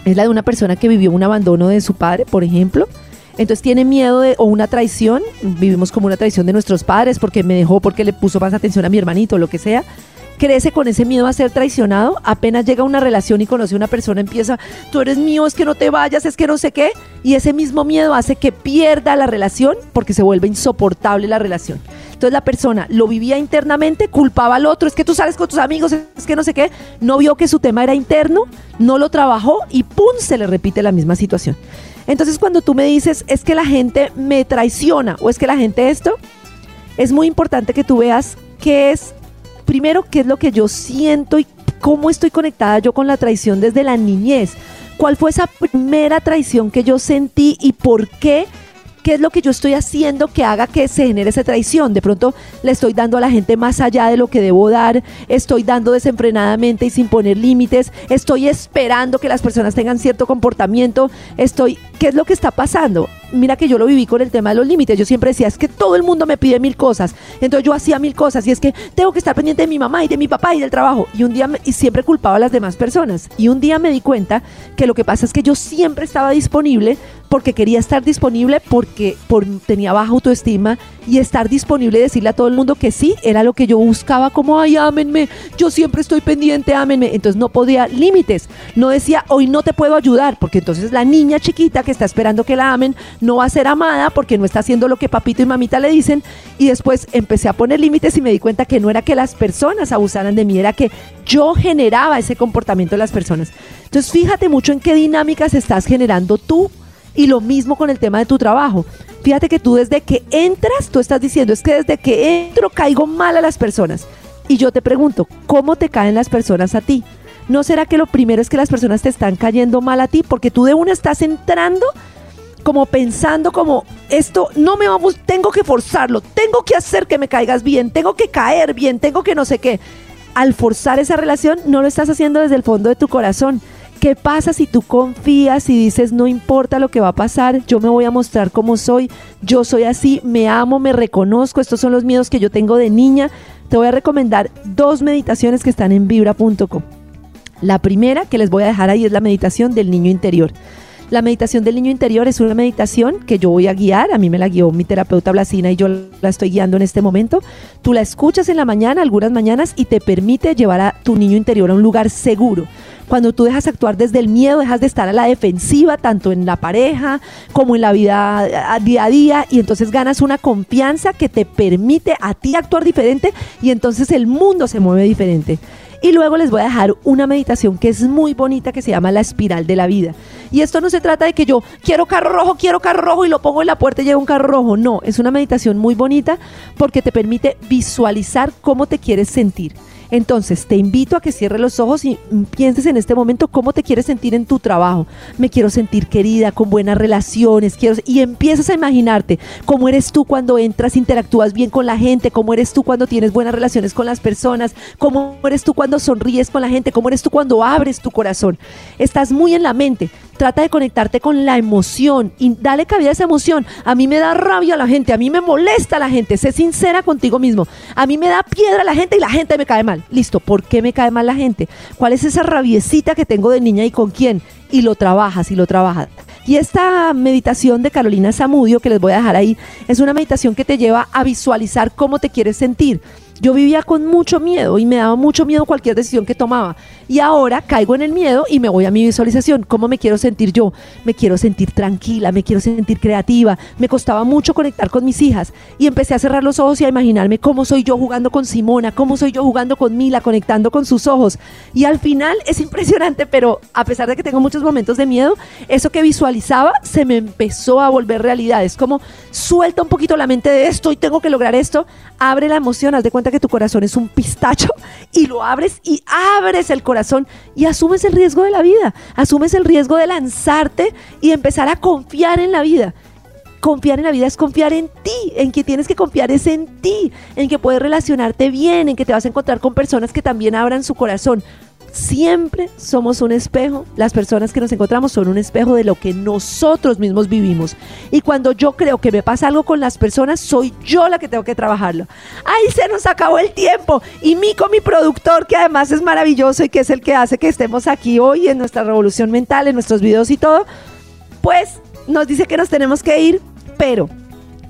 es la de una persona que vivió un abandono de su padre, por ejemplo. Entonces tiene miedo de, o una traición, vivimos como una traición de nuestros padres porque me dejó, porque le puso más atención a mi hermanito, lo que sea. Crece con ese miedo a ser traicionado, apenas llega una relación y conoce a una persona, empieza, tú eres mío, es que no te vayas, es que no sé qué, y ese mismo miedo hace que pierda la relación porque se vuelve insoportable la relación. Entonces la persona lo vivía internamente, culpaba al otro, es que tú sales con tus amigos, es que no sé qué, no vio que su tema era interno, no lo trabajó y ¡pum! se le repite la misma situación. Entonces cuando tú me dices, es que la gente me traiciona o es que la gente esto, es muy importante que tú veas qué es primero, ¿qué es lo que yo siento y cómo estoy conectada yo con la traición desde la niñez? ¿Cuál fue esa primera traición que yo sentí y por qué? ¿Qué es lo que yo estoy haciendo que haga que se genere esa traición? De pronto le estoy dando a la gente más allá de lo que debo dar, estoy dando desenfrenadamente y sin poner límites, estoy esperando que las personas tengan cierto comportamiento, estoy, ¿qué es lo que está pasando? mira que yo lo viví con el tema de los límites. Yo siempre decía, es que todo el mundo me pide mil cosas. Entonces yo hacía mil cosas y es que tengo que estar pendiente de mi mamá y de mi papá y del trabajo. Y un día, y siempre culpaba a las demás personas. Y un día me di cuenta que lo que pasa es que yo siempre estaba disponible porque quería estar disponible porque por, tenía baja autoestima y estar disponible decirle a todo el mundo que sí, era lo que yo buscaba como, ay, ámenme, yo siempre estoy pendiente, ámenme. Entonces no podía límites. No decía, hoy no te puedo ayudar, porque entonces la niña chiquita que está esperando que la amen no va a ser amada porque no está haciendo lo que papito y mamita le dicen. Y después empecé a poner límites y me di cuenta que no era que las personas abusaran de mí, era que yo generaba ese comportamiento de las personas. Entonces fíjate mucho en qué dinámicas estás generando tú y lo mismo con el tema de tu trabajo. Fíjate que tú desde que entras, tú estás diciendo, es que desde que entro caigo mal a las personas. Y yo te pregunto, ¿cómo te caen las personas a ti? ¿No será que lo primero es que las personas te están cayendo mal a ti porque tú de una estás entrando como pensando como esto no me vamos, tengo que forzarlo, tengo que hacer que me caigas bien, tengo que caer bien, tengo que no sé qué. Al forzar esa relación no lo estás haciendo desde el fondo de tu corazón. ¿Qué pasa si tú confías y dices, no importa lo que va a pasar, yo me voy a mostrar como soy, yo soy así, me amo, me reconozco, estos son los miedos que yo tengo de niña? Te voy a recomendar dos meditaciones que están en vibra.com. La primera que les voy a dejar ahí es la meditación del niño interior. La meditación del niño interior es una meditación que yo voy a guiar, a mí me la guió mi terapeuta Blasina y yo la estoy guiando en este momento. Tú la escuchas en la mañana, algunas mañanas, y te permite llevar a tu niño interior a un lugar seguro. Cuando tú dejas actuar desde el miedo, dejas de estar a la defensiva, tanto en la pareja como en la vida día a día, y entonces ganas una confianza que te permite a ti actuar diferente y entonces el mundo se mueve diferente. Y luego les voy a dejar una meditación que es muy bonita que se llama la espiral de la vida. Y esto no se trata de que yo quiero carro rojo, quiero carro rojo y lo pongo en la puerta y llega un carro rojo. No, es una meditación muy bonita porque te permite visualizar cómo te quieres sentir. Entonces, te invito a que cierres los ojos y pienses en este momento cómo te quieres sentir en tu trabajo. Me quiero sentir querida, con buenas relaciones, quiero y empiezas a imaginarte cómo eres tú cuando entras, interactúas bien con la gente, cómo eres tú cuando tienes buenas relaciones con las personas, cómo eres tú cuando sonríes con la gente, cómo eres tú cuando abres tu corazón. Estás muy en la mente. Trata de conectarte con la emoción y dale cabida a esa emoción. A mí me da rabia la gente, a mí me molesta la gente. Sé sincera contigo mismo. A mí me da piedra la gente y la gente me cae mal. Listo, ¿por qué me cae mal la gente? ¿Cuál es esa rabiecita que tengo de niña y con quién? Y lo trabajas y lo trabajas. Y esta meditación de Carolina Zamudio, que les voy a dejar ahí, es una meditación que te lleva a visualizar cómo te quieres sentir. Yo vivía con mucho miedo y me daba mucho miedo cualquier decisión que tomaba. Y ahora caigo en el miedo y me voy a mi visualización. ¿Cómo me quiero sentir yo? Me quiero sentir tranquila, me quiero sentir creativa. Me costaba mucho conectar con mis hijas y empecé a cerrar los ojos y a imaginarme cómo soy yo jugando con Simona, cómo soy yo jugando con Mila, conectando con sus ojos. Y al final es impresionante, pero a pesar de que tengo muchos momentos de miedo, eso que visualizaba se me empezó a volver realidad. Es como suelta un poquito la mente de esto y tengo que lograr esto. Abre la emoción, haz de cuenta que tu corazón es un pistacho y lo abres y abres el corazón y asumes el riesgo de la vida, asumes el riesgo de lanzarte y empezar a confiar en la vida. Confiar en la vida es confiar en ti, en que tienes que confiar es en ti, en que puedes relacionarte bien, en que te vas a encontrar con personas que también abran su corazón. Siempre somos un espejo, las personas que nos encontramos son un espejo de lo que nosotros mismos vivimos. Y cuando yo creo que me pasa algo con las personas, soy yo la que tengo que trabajarlo. ¡Ay, se nos acabó el tiempo! Y Mico, mi productor, que además es maravilloso y que es el que hace que estemos aquí hoy en nuestra revolución mental, en nuestros videos y todo, pues nos dice que nos tenemos que ir, pero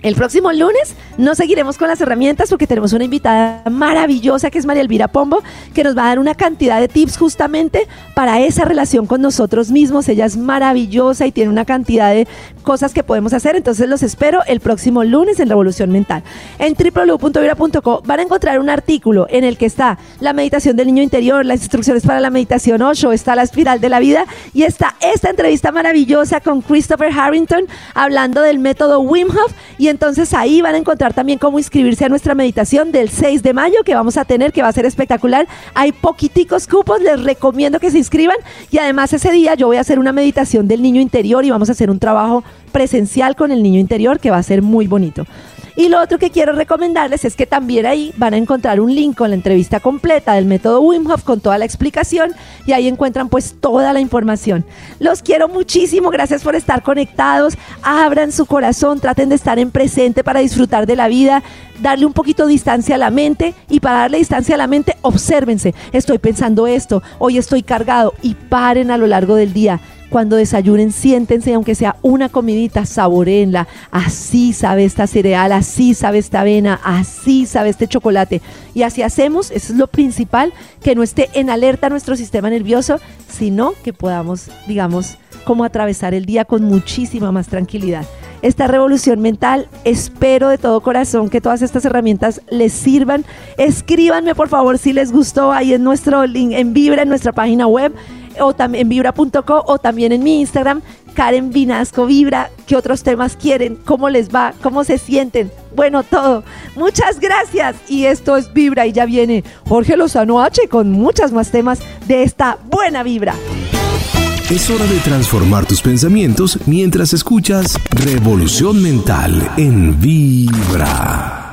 el próximo lunes no seguiremos con las herramientas porque tenemos una invitada maravillosa que es María Elvira Pombo, que nos va a dar una cantidad de tips justamente para esa relación con nosotros mismos. Ella es maravillosa y tiene una cantidad de cosas que podemos hacer. Entonces los espero el próximo lunes en Revolución Mental. En www.vibra.co van a encontrar un artículo en el que está la meditación del niño interior, las instrucciones para la meditación 8, está la espiral de la vida y está esta entrevista maravillosa con Christopher Harrington hablando del método Wim Hof y Entonces ahí van a encontrar también cómo inscribirse a nuestra meditación del 6 de mayo que vamos a tener, que va a ser espectacular. Hay poquiticos cupos, les recomiendo que se inscriban. Y además ese día yo voy a hacer una meditación del niño interior y vamos a hacer un trabajo presencial con el niño interior que va a ser muy bonito. Y lo otro que quiero recomendarles es que también ahí van a encontrar un link con la entrevista completa del método Wim Hof con toda la explicación y ahí encuentran pues toda la información. Los quiero muchísimo, gracias por estar conectados, abran su corazón, traten de estar en presente para disfrutar de la vida, darle un poquito de distancia a la mente y para darle distancia a la mente, obsérvense, estoy pensando esto, hoy estoy cargado y paren a lo largo del día cuando desayunen, siéntense, aunque sea una comidita, saboreenla. Así sabe esta cereal, así sabe esta avena, así sabe este chocolate. Y así hacemos, eso es lo principal, que no esté en alerta nuestro sistema nervioso, sino que podamos, digamos, como atravesar el día con muchísima más tranquilidad. Esta revolución mental, espero de todo corazón que todas estas herramientas les sirvan. Escríbanme por favor si les gustó ahí en nuestro link, en Vibra, en nuestra página web o también en vibra.co o también en mi Instagram, Karen Vinasco Vibra. ¿Qué otros temas quieren? ¿Cómo les va? ¿Cómo se sienten? Bueno, todo. Muchas gracias. Y esto es Vibra y ya viene Jorge Lozano H con muchas más temas de esta buena vibra. Es hora de transformar tus pensamientos mientras escuchas Revolución Mental en Vibra.